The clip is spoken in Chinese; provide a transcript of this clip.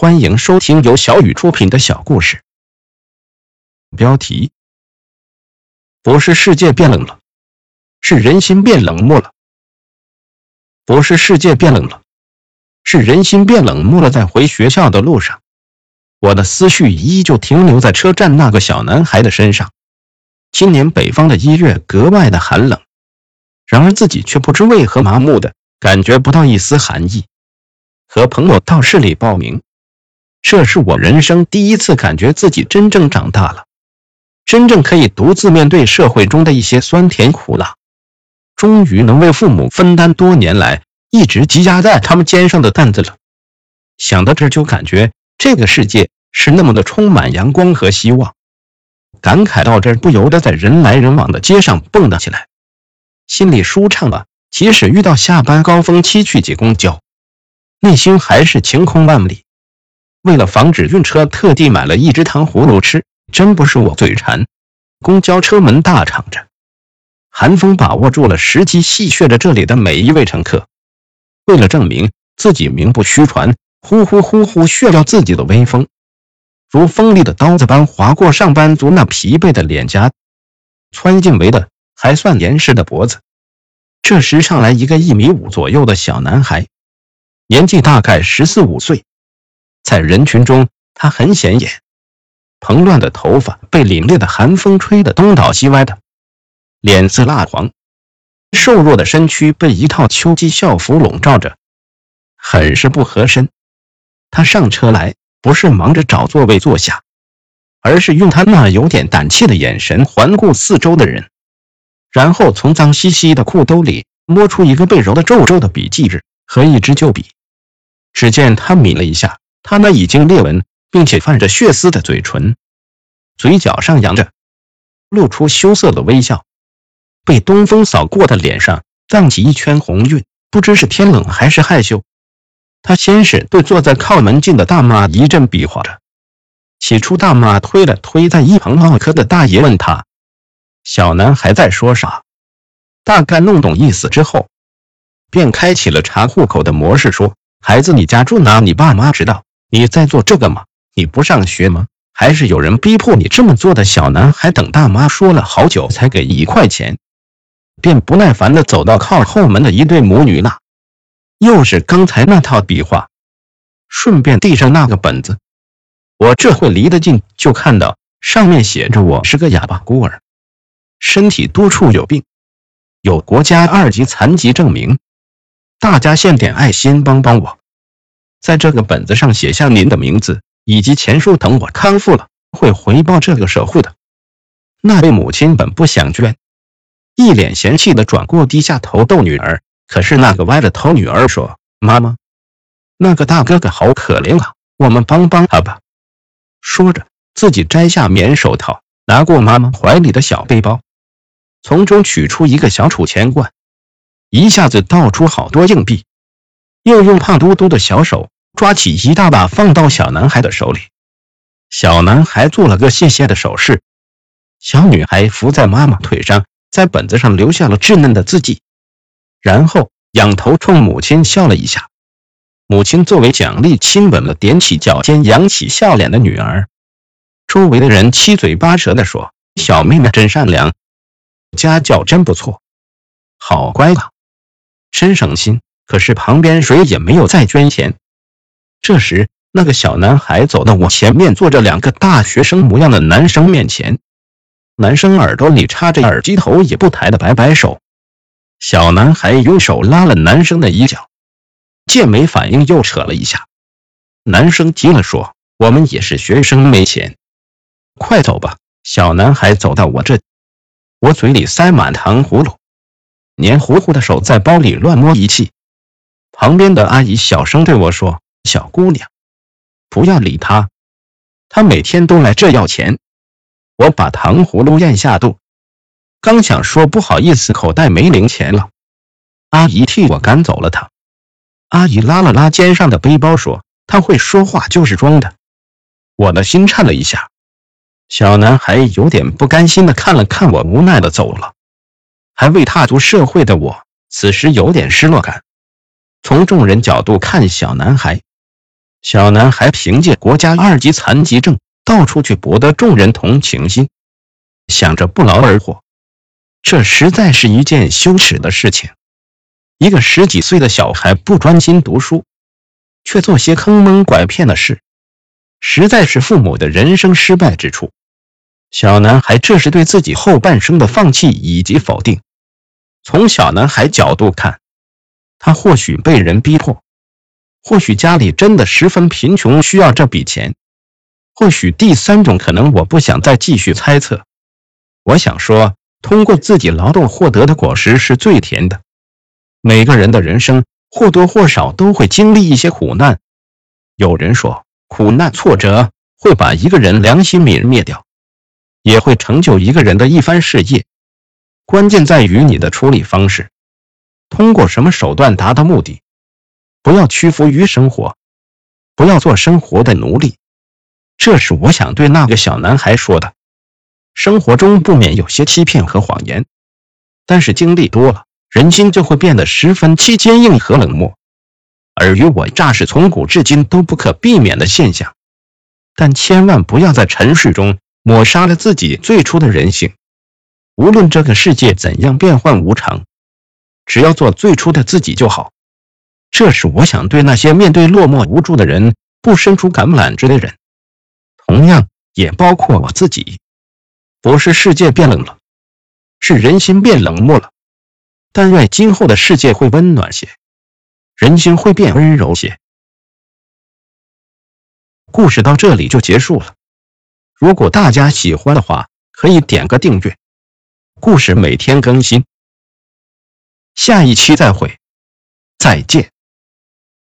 欢迎收听由小雨出品的小故事。标题：不是世界变冷了，是人心变冷漠了。不是世界变冷了，是人心变冷漠了。在回学校的路上，我的思绪依旧停留在车站那个小男孩的身上。今年北方的一月格外的寒冷，然而自己却不知为何麻木的感觉不到一丝寒意。和朋友到市里报名。这是我人生第一次感觉自己真正长大了，真正可以独自面对社会中的一些酸甜苦辣，终于能为父母分担多年来一直积压在他们肩上的担子了。想到这就感觉这个世界是那么的充满阳光和希望，感慨到这不由得在人来人往的街上蹦跶起来，心里舒畅了！即使遇到下班高峰期去挤公交，内心还是晴空万里。为了防止晕车，特地买了一只糖葫芦吃。真不是我嘴馋。公交车门大敞着，寒风把握住了时机，戏谑着这里的每一位乘客。为了证明自己名不虚传，呼呼呼呼炫耀自己的威风，如锋利的刀子般划过上班族那疲惫的脸颊，穿进围的还算严实的脖子。这时上来一个一米五左右的小男孩，年纪大概十四五岁。在人群中，他很显眼，蓬乱的头发被凛冽的寒风吹得东倒西歪的，脸色蜡黄，瘦弱的身躯被一套秋季校服笼罩着，很是不合身。他上车来，不是忙着找座位坐下，而是用他那有点胆怯的眼神环顾四周的人，然后从脏兮兮的裤兜里摸出一个被揉得皱皱的笔记纸和一支旧笔。只见他抿了一下。他那已经裂纹并且泛着血丝的嘴唇，嘴角上扬着，露出羞涩的微笑。被东风扫过的脸上荡起一圈红晕，不知是天冷还是害羞。他先是对坐在靠门近的大妈一阵比划着，起初大妈推了推在一旁唠嗑的大爷，问他：“小男孩在说啥？”大概弄懂意思之后，便开启了查户口的模式，说：“孩子，你家住哪？你爸妈知道？”你在做这个吗？你不上学吗？还是有人逼迫你这么做的？小男孩等大妈说了好久才给一块钱，便不耐烦地走到靠后门的一对母女那，又是刚才那套比划，顺便递上那个本子。我这会离得近，就看到上面写着：“我是个哑巴孤儿，身体多处有病，有国家二级残疾证明，大家献点爱心帮帮我。”在这个本子上写下您的名字以及钱数，等我康复了会回报这个社会的。那位母亲本不想捐，一脸嫌弃的转过低下头逗女儿。可是那个歪着头女儿说：“妈妈，那个大哥哥好可怜啊，我们帮帮他吧。”说着，自己摘下棉手套，拿过妈妈怀里的小背包，从中取出一个小储钱罐，一下子倒出好多硬币。又用胖嘟嘟的小手抓起一大把，放到小男孩的手里。小男孩做了个谢谢的手势。小女孩伏在妈妈腿上，在本子上留下了稚嫩的字迹，然后仰头冲母亲笑了一下。母亲作为奖励，亲吻了踮起脚尖、扬起笑脸的女儿。周围的人七嘴八舌地说：“小妹妹真善良，家教真不错，好乖啊，真省心。”可是旁边谁也没有再捐钱。这时，那个小男孩走到我前面，坐着两个大学生模样的男生面前。男生耳朵里插着耳机，头也不抬的摆摆手。小男孩用手拉了男生的衣角，见没反应，又扯了一下。男生急了，说：“我们也是学生，没钱，快走吧。”小男孩走到我这，我嘴里塞满糖葫芦，黏糊糊的手在包里乱摸一气。旁边的阿姨小声对我说：“小姑娘，不要理他，他每天都来这要钱。”我把糖葫芦咽下肚，刚想说不好意思，口袋没零钱了，阿姨替我赶走了他。阿姨拉了拉肩上的背包说：“他会说话就是装的。”我的心颤了一下。小男孩有点不甘心的看了看我，无奈的走了。还未踏足社会的我，此时有点失落感。从众人角度看，小男孩小男孩凭借国家二级残疾证到处去博得众人同情心，想着不劳而获，这实在是一件羞耻的事情。一个十几岁的小孩不专心读书，却做些坑蒙拐骗的事，实在是父母的人生失败之处。小男孩这是对自己后半生的放弃以及否定。从小男孩角度看，他或许被人逼迫。或许家里真的十分贫穷，需要这笔钱。或许第三种可能，我不想再继续猜测。我想说，通过自己劳动获得的果实是最甜的。每个人的人生或多或少都会经历一些苦难。有人说，苦难挫折会把一个人良心泯灭掉，也会成就一个人的一番事业。关键在于你的处理方式，通过什么手段达到目的。不要屈服于生活，不要做生活的奴隶。这是我想对那个小男孩说的。生活中不免有些欺骗和谎言，但是经历多了，人心就会变得十分坚硬和冷漠。尔虞我诈是从古至今都不可避免的现象，但千万不要在尘世中抹杀了自己最初的人性。无论这个世界怎样变幻无常，只要做最初的自己就好。这是我想对那些面对落寞无助的人不伸出橄榄枝的人，同样也包括我自己。不是世界变冷了，是人心变冷漠了。但愿今后的世界会温暖些，人心会变温柔些。故事到这里就结束了。如果大家喜欢的话，可以点个订阅。故事每天更新，下一期再会，再见。